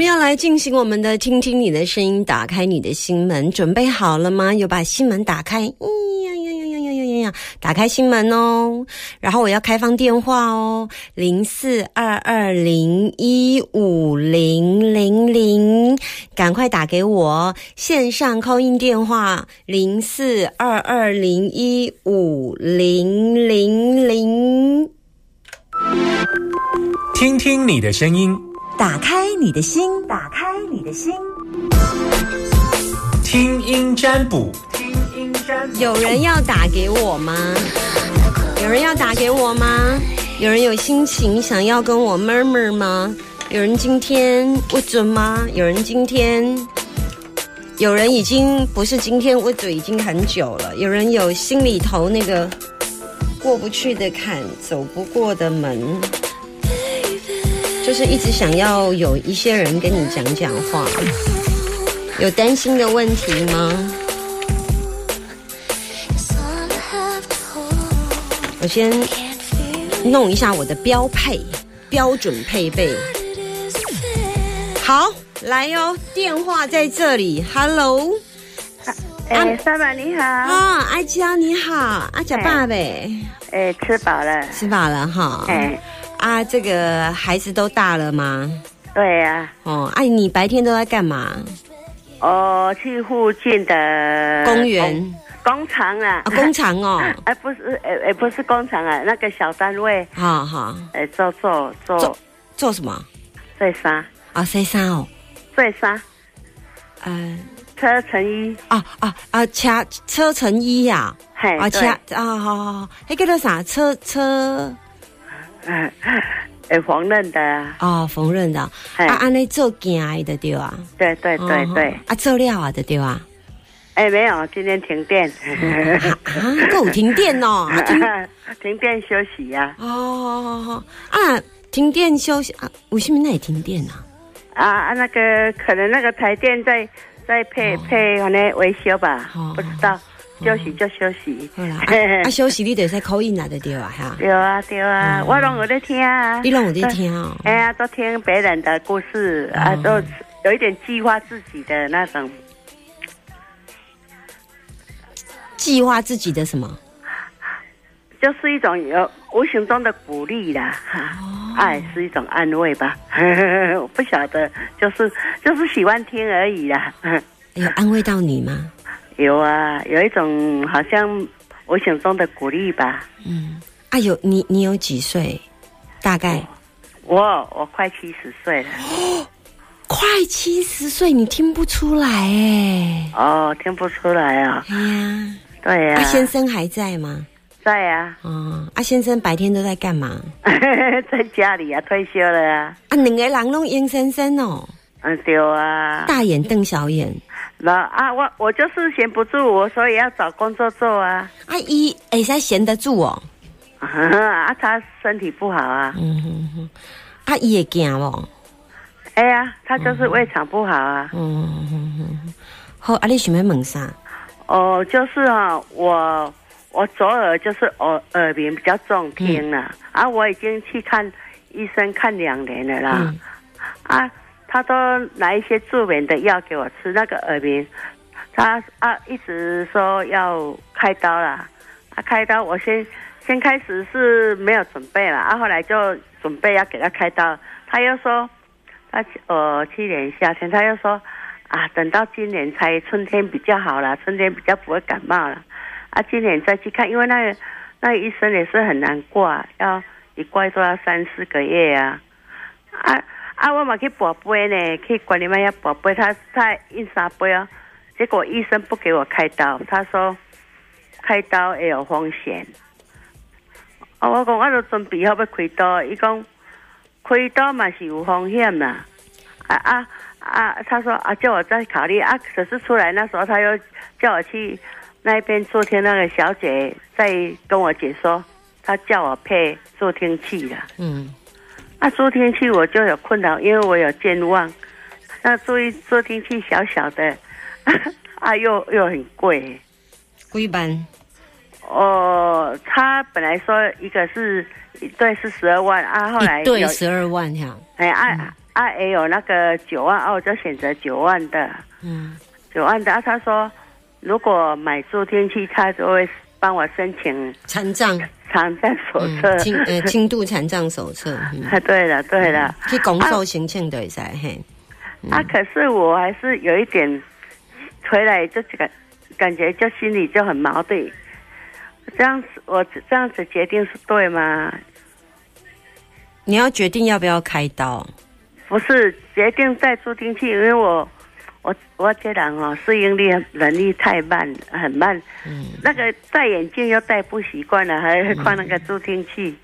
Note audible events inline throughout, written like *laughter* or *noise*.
我们要来进行我们的“听听你的声音，打开你的心门”，准备好了吗？有把心门打开？呀呀呀呀呀呀呀呀！打开心门哦，然后我要开放电话哦，零四二二零一五零零零，赶快打给我，线上扣音电话零四二二零一五零零零，听听你的声音。打开你的心，打开你的心，听音占卜，听音占卜有人要打给我吗？有人要打给我吗？有人有心情想要跟我 murmur 吗？有人今天不准吗？有人今天，有人已经不是今天我嘴已经很久了。有人有心里头那个过不去的坎，走不过的门，就是一直想要有一些人跟你讲讲话。有担心的问题吗？我先弄一下我的标配标准配备。好，来哟，电话在这里，Hello，哎，爸爸你好。啊，阿娇你好，阿贾爸呗，哎，吃饱了。吃饱了哈。哎，啊，这个孩子都大了吗？对呀、哦，哎、你白天都在干嘛？哦，去附近的公园工工厂啊。啊，工厂哦，哎，*laughs* 不是，哎哎，不是工厂啊，那个小单位，好好。哎，做做做。做做什么？碎沙，啊，塞衫哦，碎沙，呃，车成衣，啊啊啊，车车成衣呀、嘿，啊，车对。啊，好好好，迄叫做啥？车车嗯，哎，缝纫的啊，哦，缝纫的，嘿。啊，安尼做件的对啊，对对对哦对，啊，做料啊的对啊，哎，没有，今天停电，啊，够停电哦，*laughs* 啊停停电休息呀，哦，啊，停电休息啊，为什么那里停电呢？啊啊，那个可能那个台电在在配配可能维修吧哦，不知道，休息就休息。好啦，*laughs* 啊啊休息你得使口音来的对啊哈，对啊，对啊，我拢有在听啊。你拢有在听啊，哎呀，都听别人的故事啊，哦都有一点计划自己的那种，计划自己的什么？就是一种有无形中的鼓励啦。哈，爱是一种安慰吧。*laughs* 我不晓得，就是就是喜欢听而已啦。有安慰到你吗？有啊，有一种好像我想中的鼓励吧。嗯，啊有你你有几岁？大概我我快七十岁了。*gasps* 快七十岁，你听不出来哎。哦，听不出来啊、哎呀，对呀、啊先生还在吗？在呀、哦，阿先生白天都在干嘛？*laughs* 在家里啊，退休了啊。啊两个人拢阴森森哦，嗯，对啊。大眼瞪小眼。那啊，我我就是闲不住，我所以要找工作做啊。阿姨会使闲得住哦。*laughs* 啊，他身体不好啊。嗯哼哼，阿姨也惊哦？哎呀，他就是胃肠不好啊。嗯哼哼哼。好，啊你想要问啥？哦，就是啊，我我左耳就是耳耳鸣比较重听了，啊，我已经去看医生看两年了啦。嗯啊，他都拿一些助眠的药给我吃，那个耳鸣，他啊一直说要开刀啦，啊开刀，我先先开始是没有准备了，啊后来就准备要给他开刀，他又说他呃去年夏天他又说啊等到今年才春天比较好了，春天比较不会感冒了，啊今年再去看，因为那个那医生也是很难挂，要一挂都要三四个月啊，啊。啊，我嘛去拔杯呢，去管理卖要拔杯，他他印三杯啊，结果医生不给我开刀，他说开刀也有风险。啊，我讲我都准备好要开刀，伊讲开刀嘛是有风险啦。啊啊啊！他说啊，叫我再考虑啊。可是出来那时候，他又叫我去那边坐听那个小姐在跟我解说，他叫我配助听器了。嗯，那助听器我就有困扰，因为我有健忘。那助助听器小小的，*laughs* 啊又又很贵。几班？哦，他本来说一个是一对是十二万啊，后来一对有十二万哈。哎啊啊也有那个九万，啊我就选择九万的，嗯，九万的。啊他说如果买助听器，他就会帮我申请残障残障手册。嗯轻呃轻度残障手册，嗯啊，对了对了，去公售申请的噻嘿。啊，可是我还是有一点回来就这个感觉，就心里就很矛盾。这样子，我这样子决定是对吗？你要决定要不要开刀，不是决定戴助听器，因为我我我这人哦，适应力能力太慢，很慢。嗯，那个戴眼镜又戴不习惯了，还换那个助听器。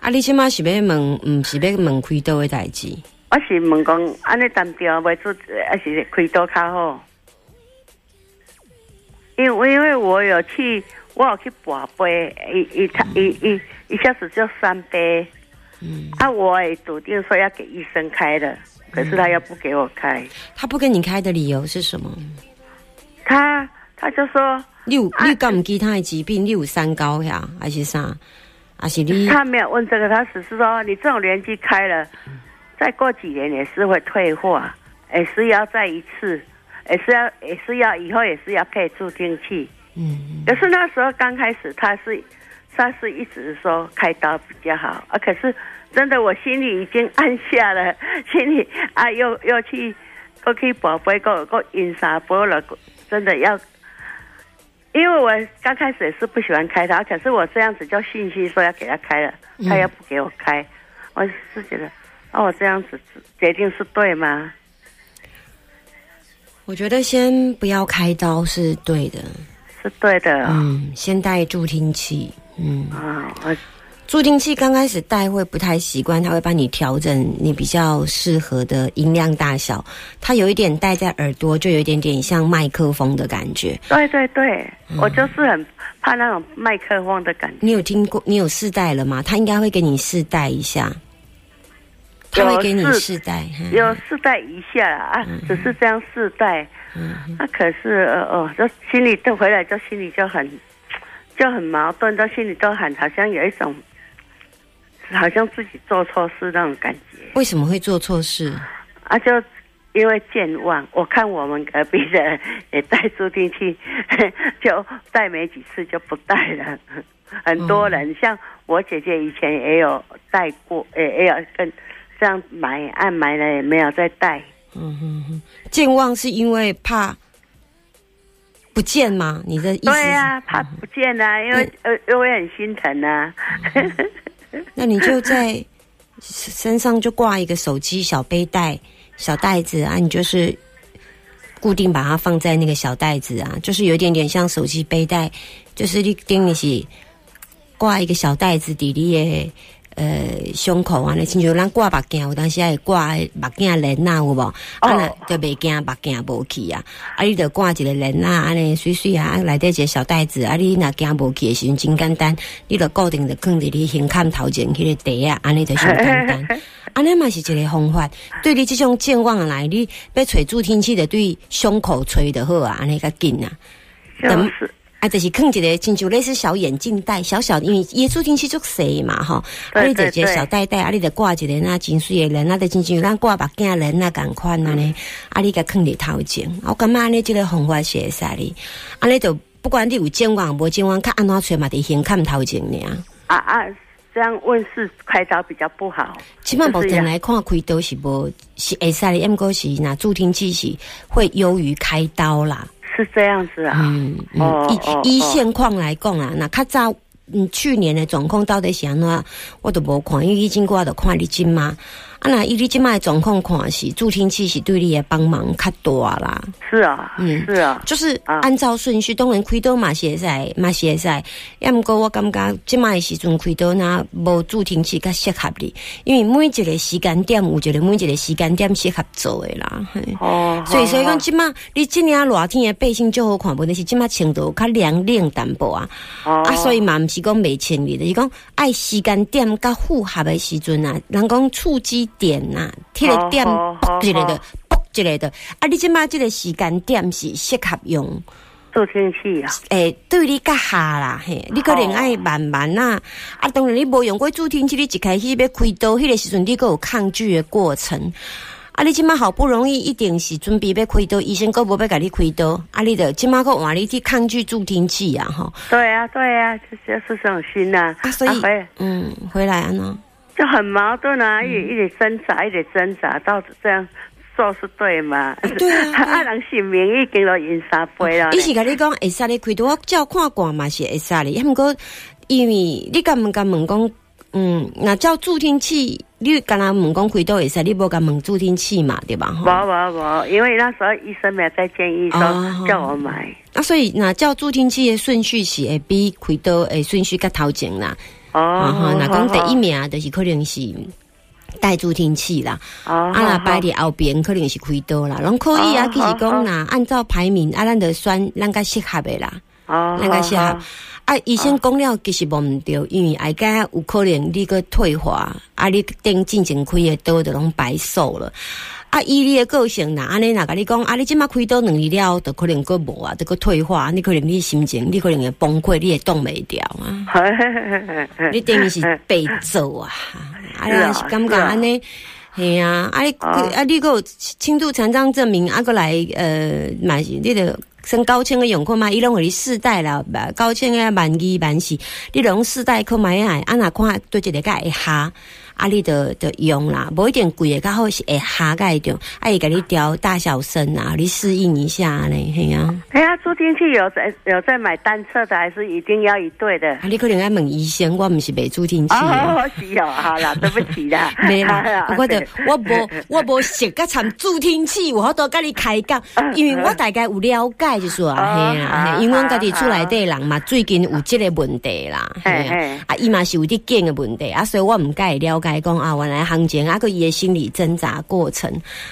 啊，你即码是要问，毋是要问开刀的代志？我是问讲，安尼单调袂做，还是开刀较好？因为因为我有去，我有去拔杯，一一他一一一下子就三杯，嗯，啊，我也笃定说要给医生开的，可是他又不给我开，他不跟你开的理由是什么？他他就说你有啊你敢有其他的疾病？你有三高呀，还是啥？还是你？他没有问这个，他只是说你这种年纪开了，再过几年也是会退化，也是要再一次，也是要也是要以后也是要配助听器。嗯，可是那时候刚开始，他是他是一直说开刀比较好啊，可是真的我心里已经按下了，*laughs* 心里啊又又去又去宝贝个个阴啥波了，真的要。因为我刚开始也是不喜欢开刀，可是我这样子就信息说要给他开了，他又不给我开，我是觉得，那、我这样子决定是对吗？我觉得先不要开刀是对的。是对的、哦。嗯，先戴助听器。嗯，啊、我助听器刚开始戴会不太习惯，它会帮你调整你比较适合的音量大小。它有一点戴在耳朵，就有一点点像麦克风的感觉。对对对，嗯我就是很怕那种麦克风的感觉。你有听过？你有试戴了吗？他应该会给你试戴一下，他会给你有试试戴。嗯有试戴一下啦啊，只是这样试戴，嗯那、可是呃哦，就心里都回来，就心里就很就很矛盾，到心里都很好像有一种好像自己做错事那种感觉为什么会做错事？啊，就因为健忘，我看我们隔壁的 *laughs* 也戴助听器，*laughs* 就戴没几次就不戴了。*laughs* 很多人、像我姐姐以前也有戴过，也也有跟这样买按埋了也没有再戴。嗯哼哼，健忘是因为怕不见吗？你的意思？对呀、怕不见啊，因为呃，因为很心疼啊。那你就在身上就挂一个手机小背带、小袋子啊，你就是固定把它放在那个小袋子啊，就是有一点点像手机背带，就是你顶你是挂一个小袋子底里耶呃胸口安尼亲像咱挂目镜，有当时会挂目镜链啊，有无？啊，那就袂惊目镜无去啊，啊，你就挂一个链啊，安尼水水啊，啊内底一个小袋子，啊，你若惊无去的时阵真简单，你就固定着放伫你胸坎头前迄个袋啊，安尼就上简单。*laughs* 安尼嘛是一个方法，对你即种健忘的来，你要吹助听器的对胸口吹就好啊，安尼较紧啊。就是啊，就是放一个亲像类似小眼镜带，小小的，因为伊助听器足细嘛吼，啊，你就一个小袋袋，啊，你就挂一个那真水的人，啊，就亲像咱挂目镜人啊共款安尼，啊，你甲放伫头前，我感觉安尼即个方法是会使哩，安尼就不管你有健忘无健忘，较安怎吹嘛，伫先看头前尔。啊啊，这样问世开刀比较不好。起码目前来看，开刀是无是会使的，毋过是那助听器是会优于开刀啦。是这样子啊。嗯，嗯哦哦以以哦现况来讲啊，那较早嗯去年的状况到底是安怎，我都无看，因为已经我都看你今嘛。啊，那以你今麦的状况看是助听器是对你的帮忙较大啦。是啊，嗯是啊，就是啊按照顺序，当然开刀嘛是会使，嘛是会使。要毋过我感觉即摆的时阵开刀那无助听器较适合你，因为每一个时间点有一个每一个时间点适合做的啦。嘿哦，所以所以讲，即卖你今年热天的背心就好看，问题是即卖程度较凉冷淡薄啊。好啊，所以嘛，毋是讲袂清理的，是讲爱时间点较符合的时阵啊，人讲触及点呐、迄、个点好好卜一个的好，卜一个的。啊，你即马即个时间点是适合用助听器啊，诶，对你较下啦，嘿，你可能爱慢慢啦。啊，当然你无用过助听器，你一开始要开刀，迄个时阵你个有抗拒的过程。啊，你即马好不容易一定是准备要开刀，医生个无要甲你开刀，啊，你的即马个换你去抗拒助听器啊，吼。对啊，对啊，这就是这种心呐、啊，所以回嗯，回来啊呢，就很矛盾啊，一一直挣扎，一直挣扎，到底这样做是对吗？对啊 *laughs* 啊，人性命已经都因三杯了呢伊。是甲你讲会使你开刀，我照看惯嘛是会使你，毋过因为你敢毋敢问讲，嗯，那照助听器，你敢若问讲开刀会使，你无敢问助听器嘛，对吧？吼无无无，因为那时候医生没有再建议说哦叫我买。啊，所以那照助听器的顺序是会比开刀诶顺序较头前啦。啊哦哈，，那讲第一名就是可能是带助听器啦，哦，啊那摆伫后边可能是开刀啦，拢可以啊。哦其实讲呐，按照排名啊，咱就选咱较适合的啦。哦，咱较适合。啊，医生讲了其实无毋对，因为下家有可能你个退化，啊，你顶进前开的刀就拢白受了。啊，以你的个性呐，安尼若甲你讲，啊，你即马开刀两年了，就可能个无啊，这个退化，你可能你心情，你可能会崩溃，你会挡袂掉啊。*laughs* 你等于是被揍啊！*laughs* 啊，是啊你是感觉是啊安尼？系啊，啊你哦啊你个有轻度残障证明，啊个来呃买你的升高清的用看嘛，伊拢互你试戴啦，吧高清的万二万四，你拢试戴看买下，啊若看对一个甲会下。啊，你的的用啦，无一定贵的，较好是会下个一种，啊，伊甲你调大小声啊，你适应一下呢，嘿啊，哎呀，助听器有在有在买单侧的，还是一定要一对的？啊，你可能爱问医生，我毋是卖助听器的。哦，是哦，好啦，对不起啦，*laughs* 没啦，*laughs* 我的我无我无识甲参助听器，我好多甲你开讲，*laughs* 因为我大概有了解就说啊，哦嘿啊，嘿因为阮家己厝内底人嘛，最近有即个问题啦，嘿啊，啊伊嘛是有啲见的问题啊，所以我毋介意了解讲啊，原来行情啊，佮伊的心理挣扎过程。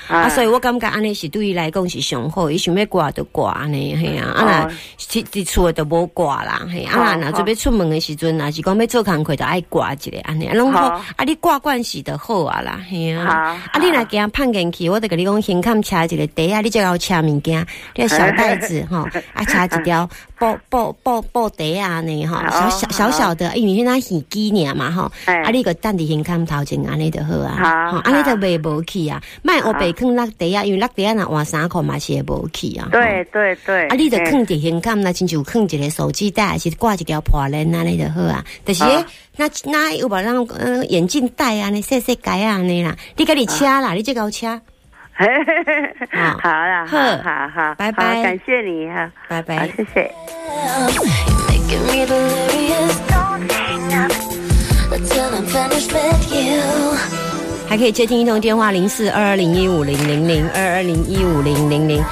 啊，所以我感觉安尼是对伊来讲是上好，伊想要挂就挂安尼，嘿啊，啊哦。那伫伫厝就无挂啦，嘿，啊好那若准备出门的时阵，若是讲要做工课，就爱挂一个安尼，啊拢好，啊你挂惯是就好啊啦，嘿啊，好啊你若惊碰进去，我就甲你讲，先看车一个袋啊，你就要车物件，你要小袋子 *laughs* 吼，啊车一条 *laughs* 布布布布袋啊呢吼，小小小小的，因为迄那耳机尔嘛吼，哎。啊你个等伫先看头前安尼就好啊，好吼安尼就袂无去啊，卖黑白囥落地啊，因为落地啊若换衫裤嘛是会无去啊，对对对，啊，你就嘿囥伫现感，那亲像囥一个手机袋，还是挂一条破链安尼就好啊。但是啊那那有把让呃眼镜戴啊，尼细细改啊安尼啦。你家己车啦，你这个车，*laughs* 好啦，好。呵好好，拜拜。感谢你哈，拜拜。谢谢。还可以接听一通电话零四二二零一五零零零二二零一五零零零，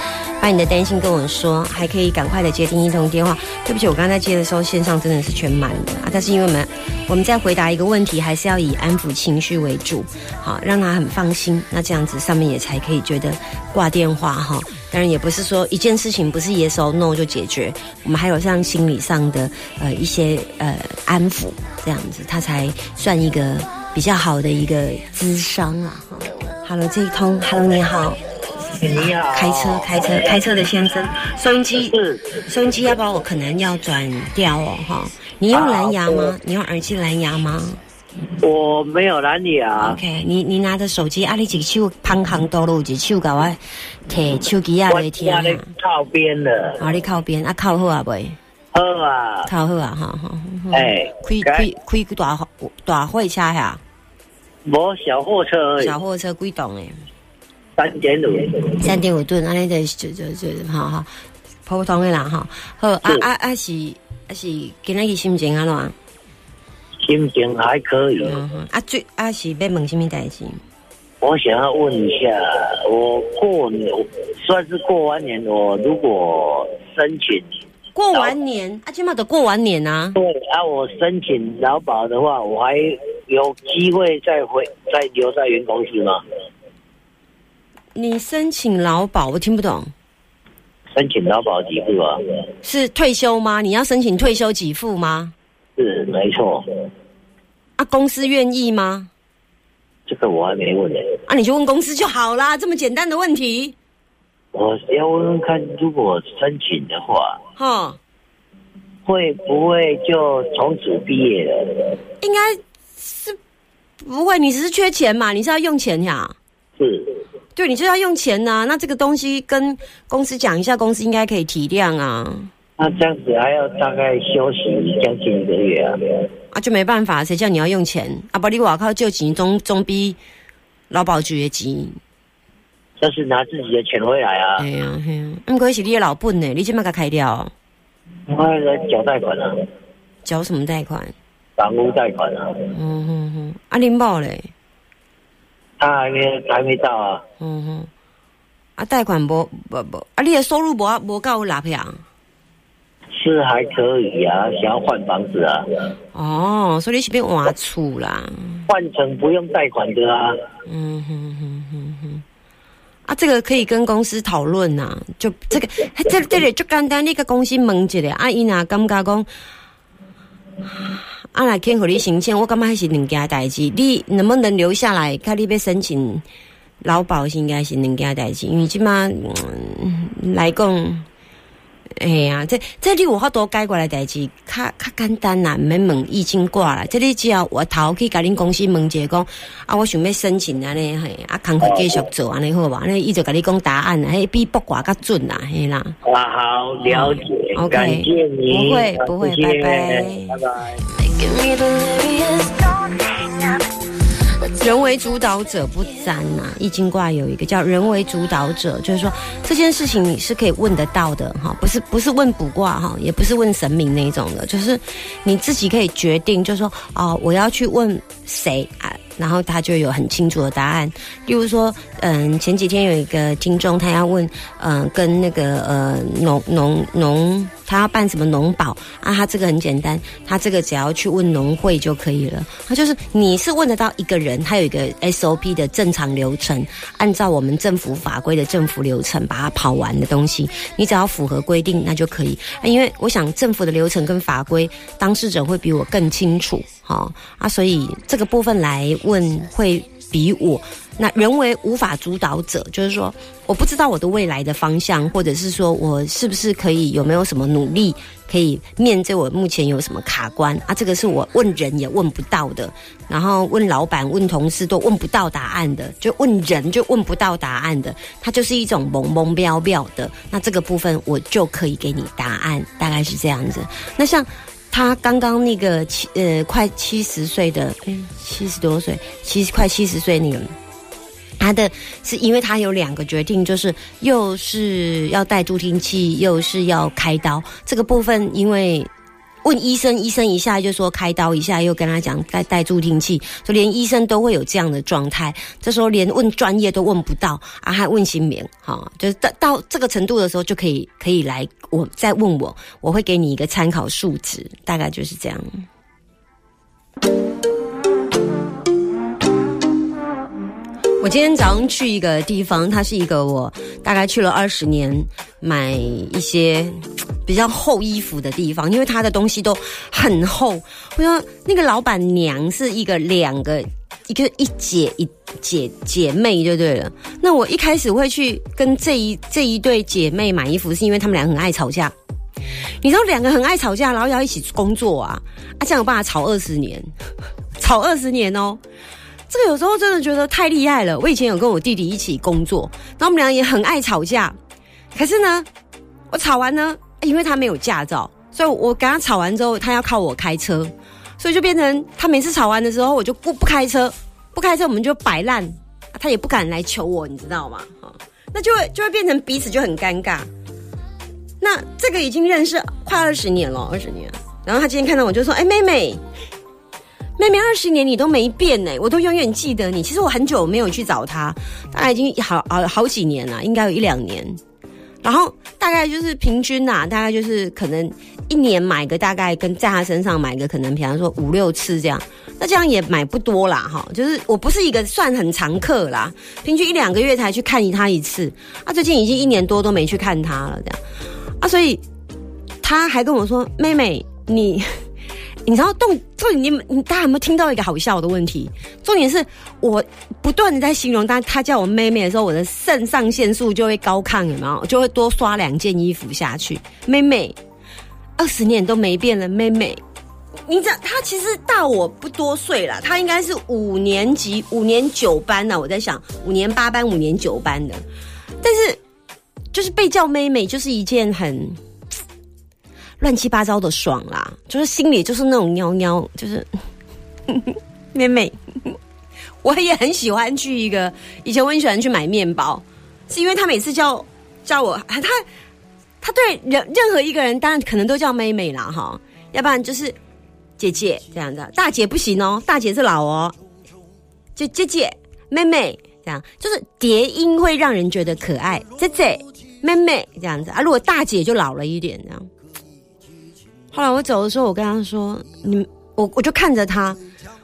把你的担心跟我说，还可以赶快的接听一通电话。对不起，我刚才接的时候线上真的是全满的啊，但是因为我们我们在回答一个问题，还是要以安抚情绪为主，好让他很放心，那这样子上面也才可以觉得挂电话哈。当然也不是说一件事情不是 yes or no 就解决，我们还有像心理上的呃一些呃安抚，这样子他才算一个比较好的一个智商啊。哈 Hello，这一通，Hello，你好，你好，开车开车开车的先生，收音机是收音机要不要我可能要转掉哦哈。你用蓝牙吗？你用耳机蓝牙吗我没有拦你啊，？OK，你你拿着手机，啊，你一手旁行道路，一手甲我摕手机啊我来听啊。我靠边了，啊，你靠边啊，靠好啊未？好啊，靠好啊，哈哈。哎，开开开大大货车呀，无小货车，小货车几栋诶？三点五，三点五吨，安尼就就就就哈哈，普通的啦哈。好啊啊啊是啊是今仔日心情安怎？心情还可以。嗯，啊最啊是要问什么代志？我想要问一下，我过年算是过完年，我如果申请过完年啊，起码得过完年啊。对啊，我申请劳保的话，我还有机会再回再留在原公司吗？你申请劳保，我听不懂，申请劳保给付啊？是退休吗？你要申请退休给付吗？是没错，啊，公司愿意吗？这个我还没问呢。啊，你就问公司就好啦，这么简单的问题。我要问问看，如果申请的话，哈，会不会就从此毕业了？应该是不会，你只是缺钱嘛，你是要用钱呀。是，对，你就要用钱呐、那这个东西跟公司讲一下，公司应该可以体谅啊。那这样子还要大概休息将近一个月啊？啊，就没办法，谁叫你要用钱？啊？不，你外靠借钱总总比劳保局的钱。就是拿自己的钱回来啊。哎，呀，嘿呀，毋过是你的老本呢，你即马甲开掉，我来缴贷款啊，缴什么贷款？房屋贷款啊，嗯哼哼，啊，恁某嘞，他还没还没到啊，嗯哼，啊，贷款无无无，啊，你的收入无无够纳呀？是还可以啊，想要换房子啊，哦，所以你是变换厝啦，换成不用贷款的啊，嗯哼哼哼哼。啊，这个可以跟公司讨论呐，就这个，这这里就简单，你个公司问一下，啊，伊若感觉讲，啊，来肯互你申请，我感觉还是两件代志，你能不能留下来？看你要申请劳保是应该是两件代志，因为即马、嗯、来讲。哎呀，这这里有好多改过来代志，较较简单啦，毋免问易经卦啦。这里只要我头去甲恁公司问一下，讲啊，我想要申请安尼嘿，啊，工课继续做安尼好吧？安尼伊就甲你讲答案啦，嘿，比卜卦较准啦，嘿啦。啊，好了解，OK，感谢你，不会不会拜拜拜拜。人为主导者不沾呐、易经卦有一个叫人为主导者，就是说这件事情你是可以问得到的哈，不是不是问卜卦哈，也不是问神明那一种的，就是你自己可以决定，就是说哦，我要去问谁啊，然后他就有很清楚的答案。例如说，嗯，前几天有一个听众他要问，嗯，跟那个呃农农农，他要办什么农保啊？他这个很简单，他这个只要去问农会就可以了。他就是你是问得到一个人，他有一个 SOP 的正常流程，按照我们政府法规的政府流程把它跑完的东西，你只要符合规定那就可以。因为我想政府的流程跟法规，当事者会比我更清楚，哈、啊，所以这个部分来问会比我。那人为无法主导者，就是说，我不知道我的未来的方向，或者是说我是不是可以有没有什么努力，可以面对我目前有什么卡关啊？这个是我问人也问不到的，然后问老板、问同事都问不到答案的，就问人就问不到答案的，它就是一种懵懵标标的。那这个部分我就可以给你答案，大概是这样子。那像。他刚刚那个七呃快七十岁的，哎七十多岁，七快七十岁那个，他的是因为他有两个决定，就是又是要戴助听器，又是要开刀。这个部分因为问医生，医生一下就说开刀，一下又跟他讲戴戴助听器，就连医生都会有这样的状态。这时候连问专业都问不到啊，还问新名，哈、就是到到这个程度的时候，就可以可以来我再问我，我会给你一个参考数值，大概就是这样。我今天早上去一个地方，它是一个我大概去了二十年买一些比较厚衣服的地方，因为它的东西都很厚。我说那个老板娘是一个两个。一个一姐一姐姐妹就对了。那我一开始会去跟这一这一对姐妹买衣服，是因为她们俩很爱吵架。你知道两个很爱吵架，然后要一起工作啊啊，这样有办法吵二十年，吵二十年哦。这个有时候真的觉得太厉害了。我以前有跟我弟弟一起工作，然后我们俩也很爱吵架。可是呢，我吵完呢，因为他没有驾照，所以我跟他吵完之后，他要靠我开车，所以就变成他每次吵完的时候，我就不不开车，不开车我们就摆烂，他也不敢来求我，你知道吗？哈，那就会就会变成彼此就很尴尬。那这个已经认识快二十年了，二十年。然后他今天看到我就说：“哎，妹妹，妹妹，二十年你都没变呢，我都永远记得你。其实我很久没有去找他，大概已经好好好几年了，应该有一两年。然后大概就是平均呐、大概就是可能一年买个大概跟在他身上买个可能，比方说五六次这样。那这样也买不多啦，哈，就是我不是一个算很常客啦，平均一两个月才去看他一次。啊，最近已经一年多都没去看他了，这样。啊，所以他还跟我说：“妹妹，你你知道动重点，你们你大家有没有听到一个好笑的问题？重点是我不断的在形容他，他叫我妹妹的时候，我的肾上腺素就会高亢，有没有？就会多刷两件衣服下去。妹妹，二十年都没变了，妹妹。你知道他其实大我不多岁了，他应该是五年级、五年九班呢。我在想，五年八班、五年九班的，但是就是被叫妹妹，就是一件很乱七八糟的爽啦，就是心里就是那种喵喵，就是 *laughs* 妹妹。*laughs* 我也很喜欢去一个，以前我很喜欢去买面包，是因为他每次叫叫我，他他对任任何一个人，当然可能都叫妹妹啦，哈，要不然就是。姐姐这样子，大姐不行哦，大姐是老哦，就姐姐、妹妹这样，就是叠音会让人觉得可爱。姐姐、妹妹这样子啊，如果大姐就老了一点这样。后来我走的时候，我跟她说：“你我我就看着她，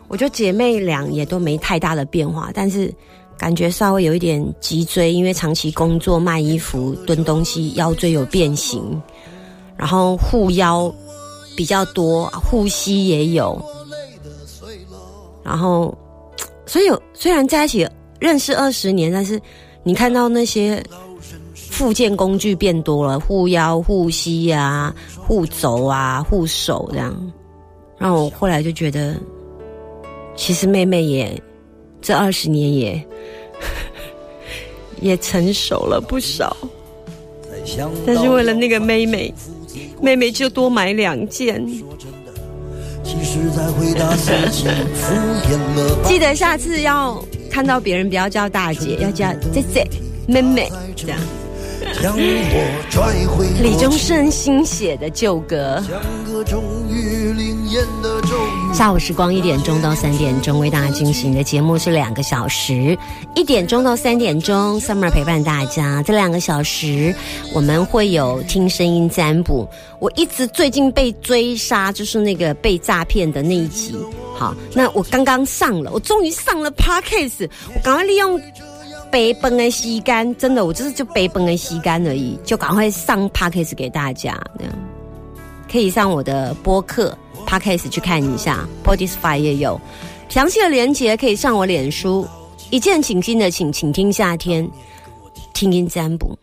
我觉得姐妹俩也都没太大的变化，但是感觉稍微有一点脊椎，因为长期工作卖衣服蹲东西，腰椎有变形，然后护腰。”比较多，护膝也有，然后，所以虽然在一起认识二十年，但是你看到那些附件工具变多了，护腰、护膝啊、护肘啊、护手这样，让我后来就觉得，其实妹妹也这二十年也 *laughs* 也成熟了不少，但是为了那个妹妹。妹妹就多买两件。记得下次要看到别人不要叫大姐，要叫姐姐、妹妹这样。李宗盛新写的旧歌。下午时光一点钟到三点钟为大家进行的节目是两个小时，一点钟到三点钟，Summer 陪伴大家。这两个小时我们会有听声音占卜。我一直最近被追杀，就是那个被诈骗的那一集。好，那我刚刚上了，我终于上了 Parkcase，我赶快利用。背崩的吸干，真的，我就是就背崩的吸干而已，就赶快上 podcast 给大家，那样可以上我的播客 podcast 去看一下，Spotify 也有详细的连接，可以上我脸书，一键请进的请，请听夏天听音占卜。